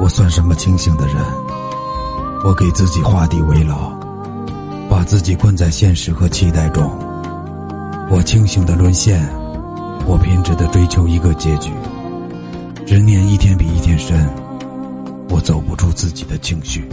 我算什么清醒的人？我给自己画地为牢把自己困在现实和期待中。我清醒的沦陷我偏执的追求一个结局。执念一天比一天深我走不出自己的情绪。